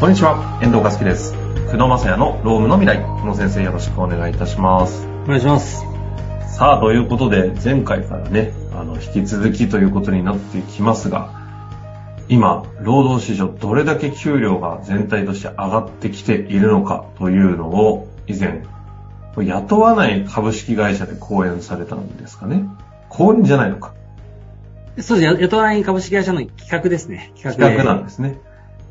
こんにちは、遠藤和樹です。久野正也のロームの未来。久野先生よろしくお願いいたします。お願いします。さあ、ということで、前回からね、あの、引き続きということになってきますが、今、労働市場どれだけ給料が全体として上がってきているのかというのを、以前、雇わない株式会社で講演されたんですかね。講演じゃないのか。そうです。雇わない株式会社の企画ですね。企企画なんですね。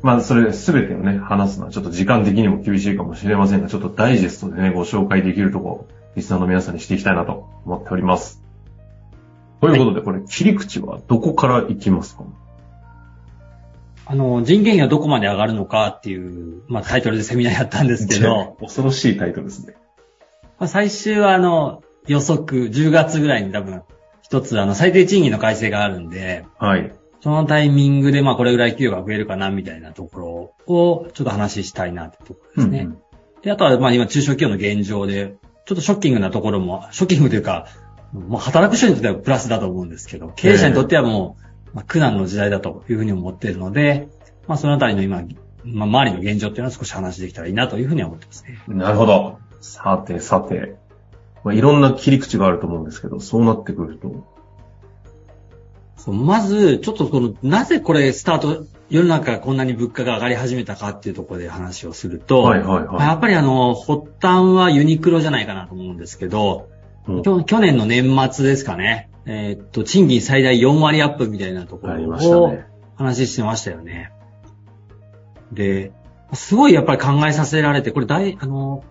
まあ、それ全てをね、話すのはちょっと時間的にも厳しいかもしれませんが、ちょっとダイジェストでね、ご紹介できるところを、リスナーの皆さんにしていきたいなと思っております。ということで、これ、切り口はどこからいきますか？あの、人件費がどこまで上がるのかっていう、まあタイトルでセミナーやったんですけど、恐ろしいタイトルですね。まあ、最終はあの、予測、10月ぐらいに多分、一つあの、最低賃金の改正があるんで、はい。そのタイミングでまあこれぐらい給与が増えるかなみたいなところをちょっと話したいなってところですね。うんうんで、あとはまあ今中小企業の現状で、ちょっとショッキングなところも、ショッキングというか、もう働く人にとってはプラスだと思うんですけど、経営者にとってはもう、まあ、苦難の時代だというふうに思っているので、まあそのあたりの今、まあ周りの現状っていうのは少し話できたらいいなというふうには思ってますね。なるほど。さて、さて。まあ、いろんな切り口があると思うんですけど、そうなってくると。まず、ちょっとこの、なぜこれスタート、世の中こんなに物価が上がり始めたかっていうところで話をすると、はいはいはいやっぱりあの、発端はユニクロじゃないかなと思うんですけど、うん去去年の年末ですかね、えーっと、賃金最大4割アップみたいなとこありろをましたね。話してましたよね。で、すごいやっぱり考えさせられて、これダイ、あの、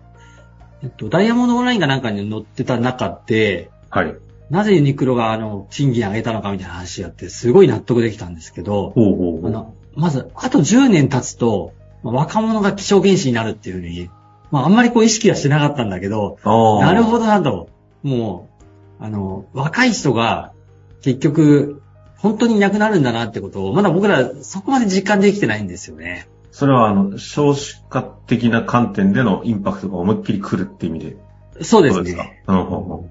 えっと、ダイヤモンドオンラインかなんかに載ってた中で、はい。なぜユニクロがあの、賃金上げたのかみたいな話やって、すごい納得できたんですけど、ほうほう。あの、まず、あと10年経つと、まあ若者が希少原子になるっていうふうに、まああんまりこう意識はしてなかったんだけど。なるほどなと。もう、あの、若い人が結局、本当にいなくなるんだなってことを、まだ僕らそこまで実感できてないんですよね。それは、あの、少子化的な観点でのインパクトが思いっきり来るって意味で。そうですね。うん、ほうほ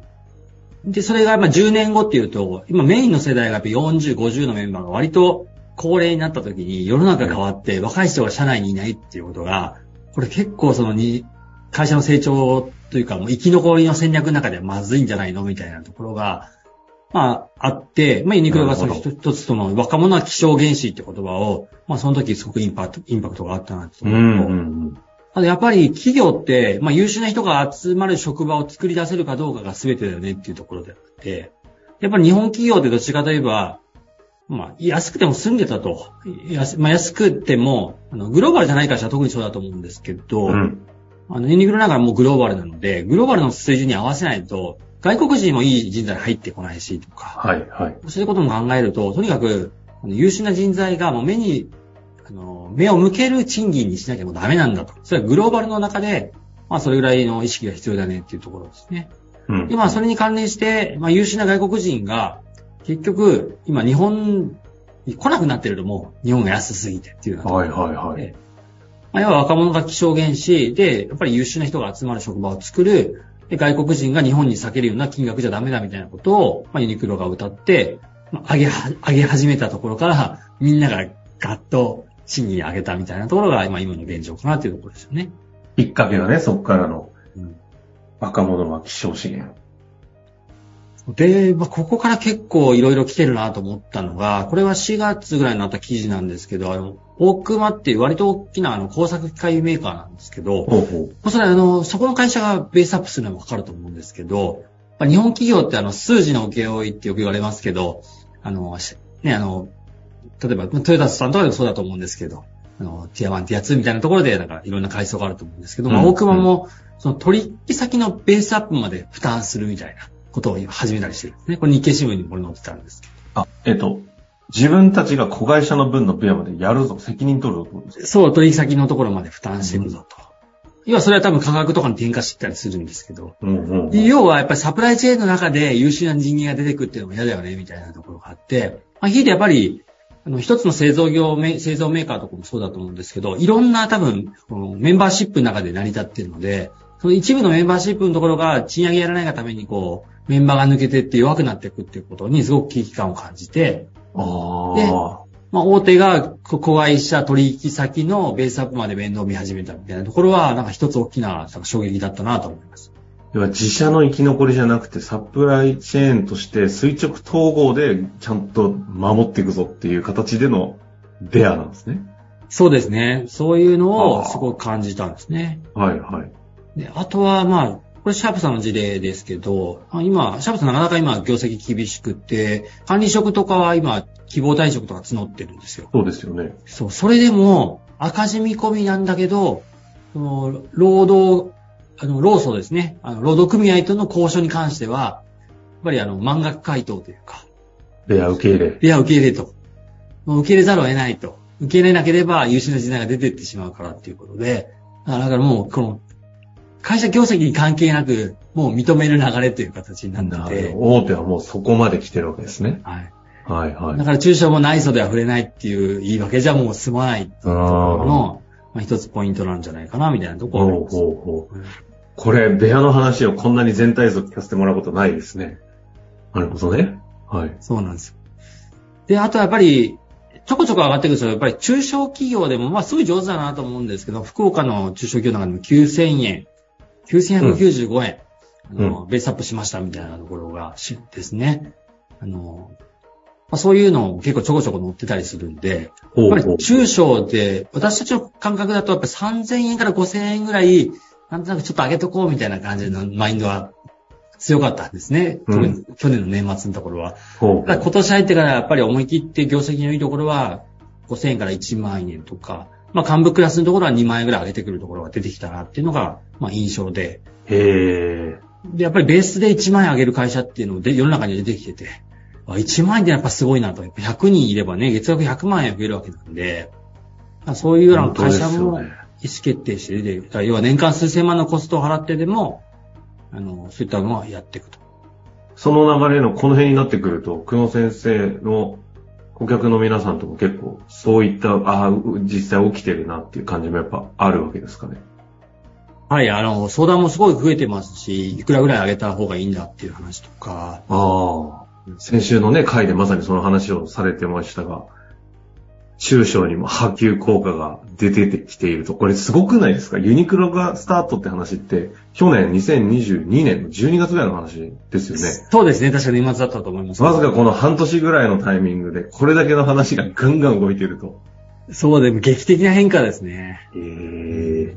で、それがまあ10年後っていうと、今メインの世代がやっぱ40、50のメンバーが割と高齢になった時に世の中変わって若い人が社内にいないっていうことが、これ結構そのに、会社の成長というかもう生き残りの戦略の中ではまずいんじゃないのみたいなところが、まああって、まあユニクロがその一つその若者は希少原子って言葉を、まあその時すごくインパクト、インパクトがあったなってう。う思うとん、うん、あとやっぱり企業って、まあ優秀な人が集まる職場を作り出せるかどうかが全てだよねっていうところであって、やっぱり日本企業ってどっちかといえば、まあ安くても住んでたと。安,、まあ、安くても、あの、グローバルじゃない会社は特にそうだと思うんですけど、うん。うん。あの、ユニクロなんかはもうグローバルなので、グローバルの水準に合わせないと、外国人もいい人材入ってこないしとか、はい、はい。そういうことも考えると、とにかく、優秀な人材がもう目に、目を向ける賃金にしなきゃもうダメなんだと。それはグローバルの中で、まあそれぐらいの意識が必要だねっていうところですね。うん。で、まあそれに関連して、まあ優秀な外国人が、結局、今日本に来なくなってるともう、日本が安すぎてっていうはい、はい、はい。でまあ、要は若者が希少原子で、やっぱり優秀な人が集まる職場を作る、で外国人が日本に避けるような金額じゃダメだみたいなことを、まあ、ユニクロが歌って、まあ、上げは、上げ始めたところから、みんながガッと賃金上げたみたいなところが、今、今の現状かなっていうところですよね。きっかけがね、そこからのうん若者は希少資源。で、まあ、ここから結構いろいろ来てるなと思ったのが、これは4月ぐらいになった記事なんですけど、あの、大熊っていう割と大きなあの工作機械メーカーなんですけど、ほうほう。まあそあの、そこの会社がベースアップするのはわかると思うんですけど、まあ、日本企業ってあの、数字の請負いってよく言われますけど、あの、しね、あの、例えば、トヨタさんとかでもそうだと思うんですけど、あの、ティア1、ティア2みたいなところで、なんかいろんな階層があると思うんですけど、まあ、うん大熊も、その取引先のベースアップまで負担するみたいなことを今始めたりしてるんですね。これ日経新聞にこれ載ってたんですけあ、えっと、自分たちが子会社の分のペアまでやるぞ、責任取るぞ。そう、取引先のところまで負担していくぞと。要はそれは多分価格とかに転嫁してたりするんですけど、うんうんで要はやっぱりサプライチェーンの中で優秀な人間が出てくるっていうのも嫌だよね、みたいなところがあって、まあ、ひいてやっぱり、あの、一つの製造業メ、製造メーカーとかもそうだと思うんですけど、いろんな多分、メンバーシップの中で成り立っているので、その一部のメンバーシップのところが賃上げやらないがためにこう、メンバーが抜けてって弱くなっていくっていうことにすごく危機感を感じて、あであ。ままあ、大手が子会社取引先のベースアップまで面倒見始めたみたいなところは、なんか一つ大きな衝撃だったなと思います。要は自社の生き残りじゃなくて、サプライチェーンとして垂直統合でちゃんと守っていくぞっていう形でのベアなんですね。そうですね。そういうのをすごく感じたんですね。はいはい。で、あとは、まあ、これシャープさんの事例ですけど、あ今、シャープさんなかなか今業績厳しくって、管理職とかは今、希望退職とか募ってるんですよ。そうですよね。そう、それでも赤字見込みなんだけど、その、労働、あの、労組ですね。あの、労働組合との交渉に関しては、やっぱりあの、満額回答というか、ベア受け入れ。いや、受け入れと。もう受け入れざるを得ないと。受け入れなければ優秀な時代が出てってしまうからっていうことで、だからだからもう、この、会社業績に関係なく、もう認める流れという形になってて、大手はもうそこまで来てるわけですね。はい。はいはいだ。から中小も内装では触れないっていう言い訳じゃもう済まないところの、まあ、一つポイントなんじゃないかな、みたいなところはありますほうほうほう。これ、ベアの話をこんなに全体像聞かせてもらうことないですね。なるほどね。はい。そうなんですよ。で、あとやっぱり、ちょこちょこ上がってくるんですよ。やっぱり中小企業でも、まあすごい上手だなと思うんですけど、福岡の中小企業の中でも9000円、9195円、あのベースアップしましたみたいなところがしですね。あの、まあ、そういうの結構ちょこちょこ載ってたりするんで、やっぱり中小で、私たちの感覚だとやっぱり3000円から5000円ぐらい、なんとなくちょっと上げとこうみたいな感じのマインドは強かったんですね。うん去年の年末のところは。ほう今年入ってからやっぱり思い切って業績のいいところは5000円から1万円とか、まあ幹部クラスのところは2万円ぐらい上げてくるところが出てきたなっていうのが、まあ印象で。へえ。で、やっぱりベースで1万円上げる会社っていうので世の中に出てきてて、あ1万円ってやっぱすごいなと。やっぱ100人いればね、月額100万円増えるわけなんで、まあそういうような会社も意思決定して出てだから要は年間数千万のコストを払ってでも、あの、そういったのはやっていくと。その流れのこの辺になってくると、久野先生の顧客の皆さんとも結構そういった、ああ、実際起きてるなっていう感じもやっぱあるわけですかね。はい、あの、相談もすごい増えてますし、いくらぐらい上げた方がいいんだっていう話とか、ああ。先週のね、回でまさにその話をされてましたが、中小にも波及効果が出てきていると。これすごくないですか？ユニクロがスタートって話って、去年2022年の12月ぐらいの話ですよね。そうですね、確か年末だったと思います。わずかこの半年ぐらいのタイミングで、これだけの話がガンガン動いてると。そうでも劇的な変化ですね。ええ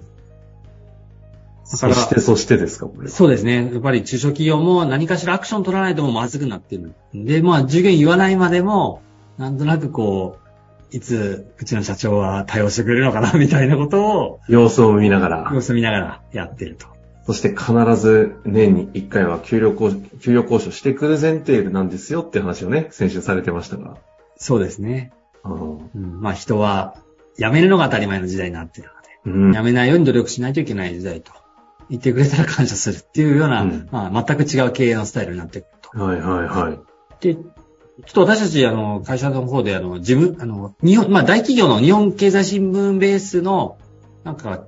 だからそして、そしてですか、これ。そうですね。やっぱり中小企業も何かしらアクション取らないともうまずくなってる。で、まあ、従業員言わないまでも、なんとなくこう、いつ、うちの社長は対応してくれるのかな、みたいなことを、様子を見ながら。様子見ながらやってると。そして必ず年に1回は給料交渉、給料交渉してくる前提なんですよって話をね、先週されてましたが。そうですね。うん、まあ、人は辞めるのが当たり前の時代になってるので。うん。やめないように努力しないといけない時代と言ってくれたら感謝するっていうような、うんまあ、全く違う経営のスタイルになってくると。はいはいはい。で、ちょっと私たち、あの、会社の方で、あの、自分、あの、日本、まあ、大企業の日本経済新聞ベースの、なんか、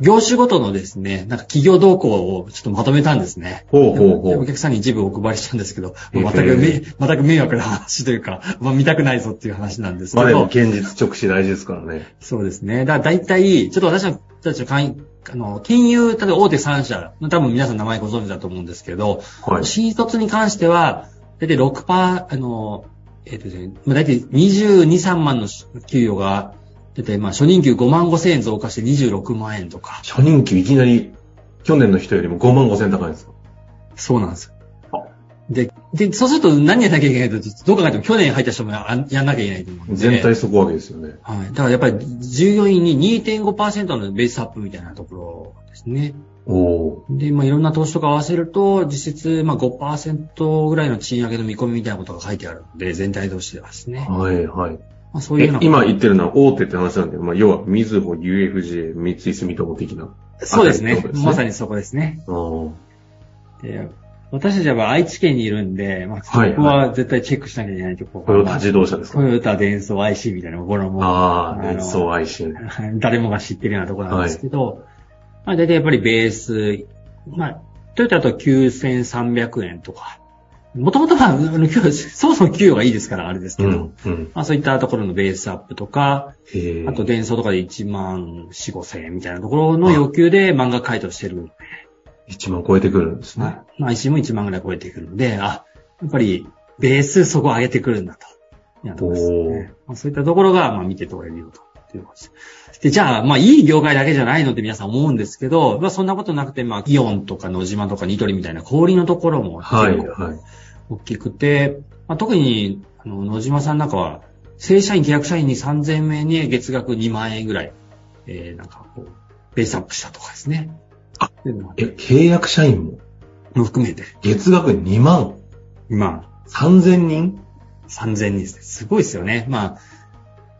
業種ごとのですね、なんか企業動向をちょっとまとめたんですね。ほうほうほう。でお客さんに一部お配りしたんですけど、全くめ、全く迷惑な話というか、まあ、見たくないぞっていう話なんですけまあでもど、現実直視大事ですからね。そうですね。だから大体、ちょっと私たちの会員、あの、金融、例えば大手3社、多分皆さん名前ご存知だと思うんですけど、はい。新卒に関しては、大体6%、あの、えっ、とですね、まあ大体22、3万の給与が、大体まあ初任給5万5千円増加して26万円とか。初任給いきなり去年の人よりも5万5千高いんですか？そうなんですあよ。で、で、そうすると何やんなきゃいけないと、どう考えても去年入った人もややんなきゃいけないと思うんで。全体底上げですよね。はい。だからやっぱり従業員に2.5%のベースアップみたいなところですね。おおで、まあ、いろんな投資とか合わせると、実質、まあ、5%ぐらいの賃上げの見込みみたいなことが書いてあるので、全体としてはですね。ー。はいはい。まあ、そういう今言ってるのは大手って話なんで、まあ要は、みずほ、UFJ、三井住友的な。そうですねまさにそこですね。で私たちは愛知県にいるんで、まあ、そはいこは絶対チェックしなきゃいけないところトヨタ自動車ですか？トヨタ、デンソー、IC みたいなところも、ああ、の連想愛心。誰もが知ってるようなところなんですけど、まあ、大体やっぱりベース、まあ、トヨタだと9300円とか、もともとは、そもそも給与がいいですから、あれですけど、うん。うん。まあそういったところのベースアップとか。あと、伝送とかで1万4、5千円みたいなところの要求で漫画回答してる。1万超えてくるんですね。はい。まあ、IC も1万ぐらい超えてくるので、あ、やっぱり、ベースそこ上げてくるんだと。すねまあ、そういったところが、まあ、見て取れるよと。っていうことですで、じゃあ、まあ、いい業界だけじゃないのって皆さん思うんですけど、まあ、そんなことなくて、まあ、イオンとか野島とかニトリみたいな氷のところもはい、はい。大きくて、まあ、特に、あの、野島さんなんかは、正社員、契約社員に3000名に月額2万円ぐらい、えー、なんかこう、ベースアップしたとかですね。え、契約社員も？も含めて、月額2万今、3000人？3000人ですね。すごいですよね。まあ、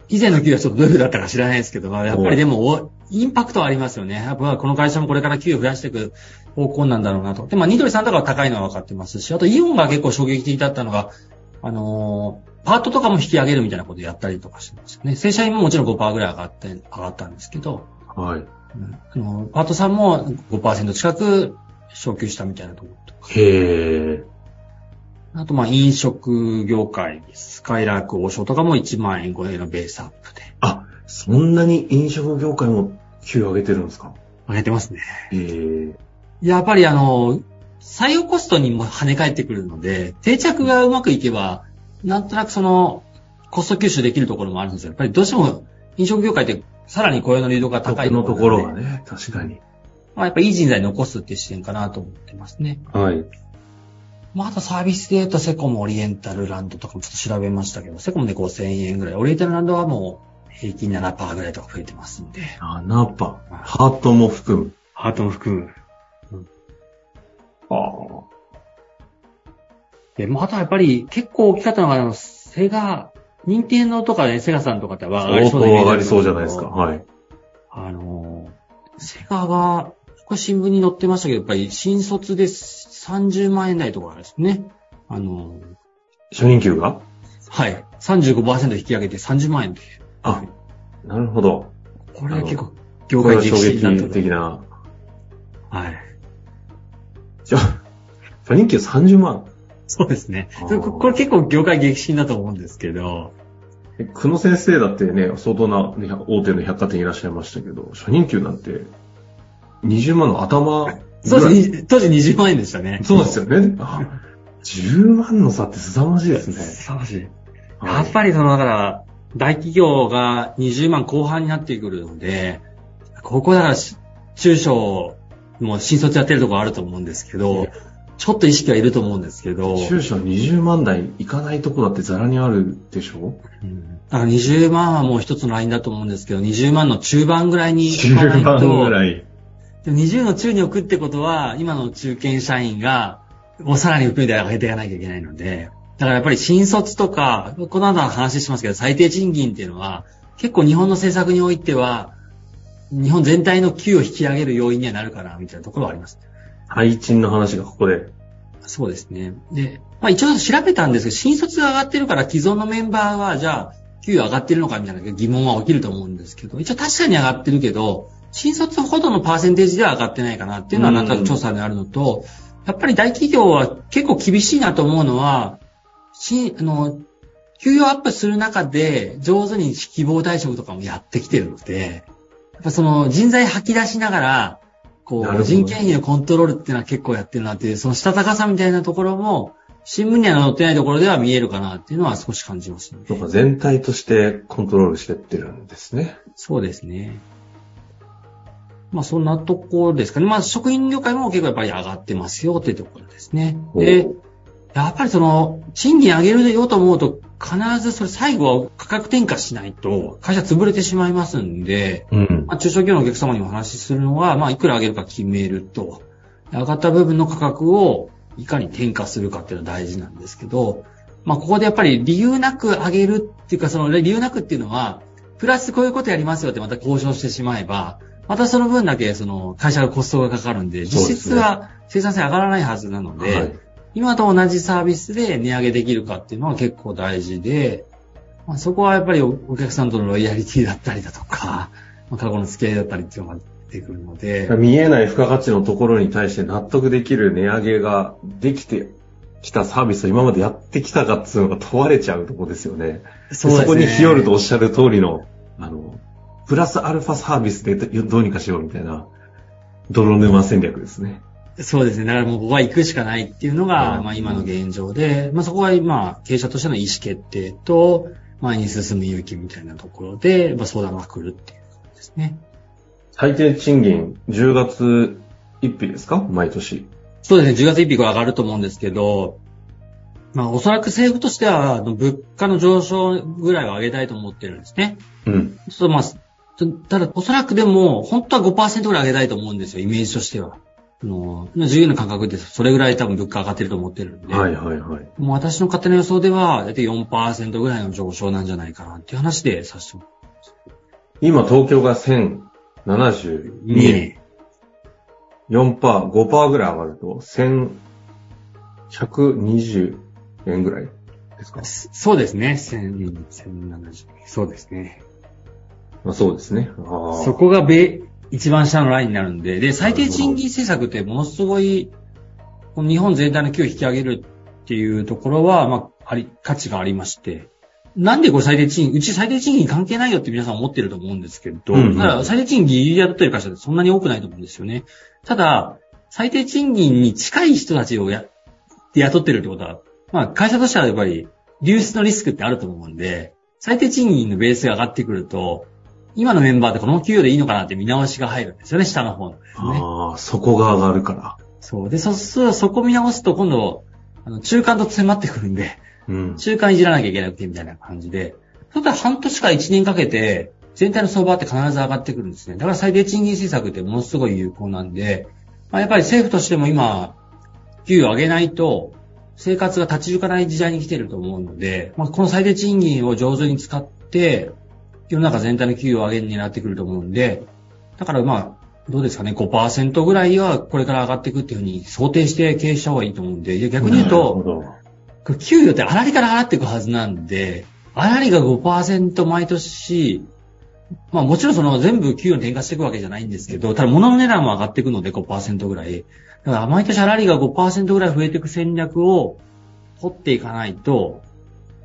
以前の給与はちょっとどういう風だったか知らないですけど、まあ、やっぱりでも、おインパクトはありますよね。やっぱこの会社もこれから給与増やしていく方向なんだろうなと。で、まあ、ニトリさんとかは高いのは分かってますし、あとイオンが結構衝撃的だったのが、あのーパートとかも引き上げるみたいなことやったりとかしてますよね。正社員ももちろん5%ぐらい上がって、上がったんですけど、はい。うんあのパートさんも5%近く昇給したみたいなところとか。へえ。あと、まあ、飲食業界、スカイラーク、王将とかも1万円超えのベースアップであ、そんなに飲食業界も給与上げてるんですか？上げてますね。へえ。やっぱりあの、採用コストにも跳ね返ってくるので、定着がうまくいけば、なんとなくその、コスト吸収できるところもあるんですよ。やっぱりどうしても飲食業界ってさらに雇用の流動が高いのところがね。ね、確かに。まあ、やっぱりいい人材残すっていう視点かなと思ってますね。はい。まあ、あとサービスで言うとセコムオリエンタルランドとかもちょっと調べましたけど、セコムで5000円ぐらい、オリエンタルランドはもう平均7%ぐらいとか増えてますんで。7パー。ハートも含む。ハートも含む。ああ。で、まあ、あとはやっぱり結構大きかったのが、あの、セガ、任天堂とかね、セガさんとかっては上がりそうなイメージ上がりそうじゃないですか。はい。あの、セガが、これ新聞に載ってましたけど、やっぱり新卒で30万円台とかですね。あの、初任給が？はい。35%引き上げて30万円で。あ、なるほど。これは結構、業界激震にな的な。はい。じゃあ、初任給30万。そうですね。ここれ結構業界激震だと思うんですけど、え久野先生だってね、相当なね大手の百貨店いらっしゃいましたけど、初任給なんて20万の頭。そうですね。当時20万円でしたね。そうですよね。あ10万の差って凄まじいですね。凄まじい。はいやっぱりその、だから、大企業が20万後半になってくるので、ここだからし、中小、もう新卒やってるところあると思うんですけど、ちょっと意識はいると思うんですけど、中小20万台いかないとこだってザラにあるでしょ？うん。だから20万はもう一つのラインだと思うんですけど、20万の中盤ぐらいに行かない10万ぐと、らい。でも20の中に置くってことは、今の中堅社員が、もうさらに含めて上げていかなきゃいけないので、だからやっぱり新卒とか、この後話しますけど、最低賃金っていうのは、結構日本の政策においては、日本全体の給を引き上げる要因にはなるかな、みたいなところはあります。配賃の話がここで。そうですね。で、まあ一応調べたんですけど、新卒が上がってるから既存のメンバーは、じゃあ、給与上がってるのかみたいな疑問は起きると思うんですけど、一応確かに上がってるけど、新卒ほどのパーセンテージでは上がってないかなっていうのはなんとなく調査であるのと、やっぱり大企業は結構厳しいなと思うのは、し、あの、給与アップする中で上手に希望退職とかもやってきてるので、やっぱその人材吐き出しながら、こう、人件費のコントロールっていうのは結構やってるなっていう、そのしたたかさみたいなところも、新聞には載ってないところでは見えるかなっていうのは少し感じますね。とか全体としてコントロールしてってるんですね。そうですね。まあそんなところですかね。まあ食品業界も結構やっぱり上がってますよっていうところですね。で、やっぱりその、賃金上げるよと思うと、必ずそれ最後は価格転嫁しないと、会社潰れてしまいますんで、うん。まあ、中小企業のお客様にお話しするのは、まあ、いくら上げるか決めると、上がった部分の価格をいかに転嫁するかっていうのは大事なんですけど、まあ、ここでやっぱり理由なく上げるっていうか、その理由なくっていうのは、プラスこういうことやりますよってまた交渉してしまえば、またその分だけその会社がコストがかかるんで、実質は生産性上がらないはずなので、はい。今と同じサービスで値上げできるかっていうのは結構大事で、まあ、そこはやっぱりおお客さんとのロイヤリティだったりだとか、まあ、過去の付き合いだったりっていうのが出てくるので、見えない付加価値のところに対して納得できる値上げができてきたサービスを今までやってきたかっていうのが問われちゃうとこですよね。そねこに日和るとおっしゃる通りの、あの、プラスアルファサービスでどうにかしようみたいな、泥沼戦略ですね。そうですね。だからもうここは行くしかないっていうのが、うんまあ今の現状で、まあそこはまあ経営者としての意思決定と、前に進む勇気みたいなところで、まあ相談が来るっていう感じですね。最低賃金10月1日ですか？毎年。そうですね。10月1日は上がると思うんですけど、まあおそらく政府としては、物価の上昇ぐらいは上げたいと思ってるんですね。うん。そうまあ、たただ、おそらくでも、本当は5%ぐらい上げたいと思うんですよ、イメージとしては。あの、自由な感覚でそれぐらい多分物価上がってると思ってるんで。はいはいはい。もう私の勝手な予想では、だいたい4%ぐらいの上昇なんじゃないかなっていう話でさせても今東京が1072円。4%、5%ぐらい上がると、1120円ぐらいですか？そうですね。1000 1070。そうですね。まあ、そうですね。そこがべ、一番下のラインになるんで、で、最低賃金政策ってものすごい、この日本全体の給与を引き上げるっていうところは、まあ、あり、価値がありまして、なんでこれ最低賃金、うち最低賃金関係ないよって皆さん思ってると思うんですけど、うんうんただ最低賃金ギリギリ雇ってる会社ってそんなに多くないと思うんですよね。ただ、最低賃金に近い人たちをや、雇ってるってことは、まあ会社としてはやっぱり流出のリスクってあると思うんで、最低賃金のベースが上がってくると、今のメンバーってこの給与でいいのかなって見直しが入るんですよね、下の方のですね。ああ、そこが上がるから。そう。で、そ、そ、そこ見直すと今度、あの、中間と迫ってくるんで、うん。中間いじらなきゃいけなくてみたいな感じで、そしたら半年から1年かけて、全体の相場って必ず上がってくるんですね。だから最低賃金政策ってものすごい有効なんで、まあ、やっぱり政府としても今、給与を上げないと、生活が立ち行かない時代に来てると思うので、まあ、この最低賃金を上手に使って、世の中全体の給与を上げるになってくると思うんで、だからまあ、どうですかね、5%ぐらいはこれから上がっていくっていうふうに想定して経営した方がいいと思うんで、逆に言うと、給与って粗利から払っていくはずなんで、粗利が5%毎年、まあもちろんその全部給与に転嫁していくわけじゃないんですけど、ただ物の値段も上がっていくので5%ぐらい。だから毎年粗利が5%ぐらい増えていく戦略を掘っていかないと、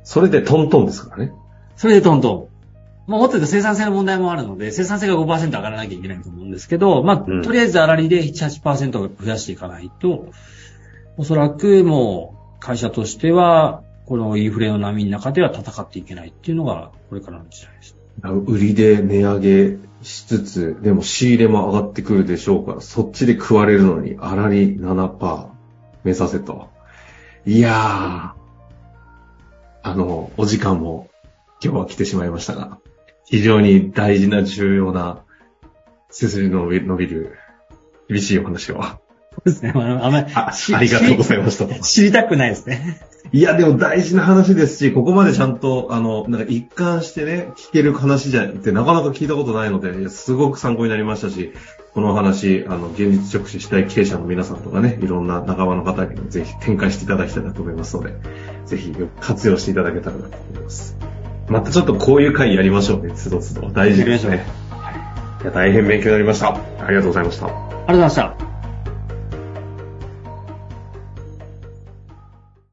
それでトントンですからね。それでトントン。まあ、もっと言うと生産性の問題もあるので、生産性が5%上がらなきゃいけないと思うんですけど、まあ、うんとりあえず粗利で7、8%増やしていかないと、おそらくもう会社としては、このインフレの波の中では戦っていけないっていうのが、これからの時代です。売りで値上げしつつ、でも仕入れも上がってくるでしょうから、そっちで食われるのに、粗利7%目指せと。いやー、あの、お時間も今日は来てしまいましたが、非常に大事な重要な、背筋の伸びる、厳しいお話を、あそうですね。あのあんまりあしりがとうございました。知知りたくないですね。いや、でも大事な話ですし、ここまでちゃんと、あの、なんか一貫してね、聞ける話じゃってなかなか聞いたことないので、すごく参考になりましたし、このお話、あの、現実直視したい経営者の皆さんとかね、いろんな仲間の方にもぜひ展開していただきたいなと思いますので、ぜひ活用していただけたらなと思います。またちょっとこういう回やりましょうね、つどつど。大事ですね。いや、大変勉強になりました。ありがとうございました。ありがとうございました。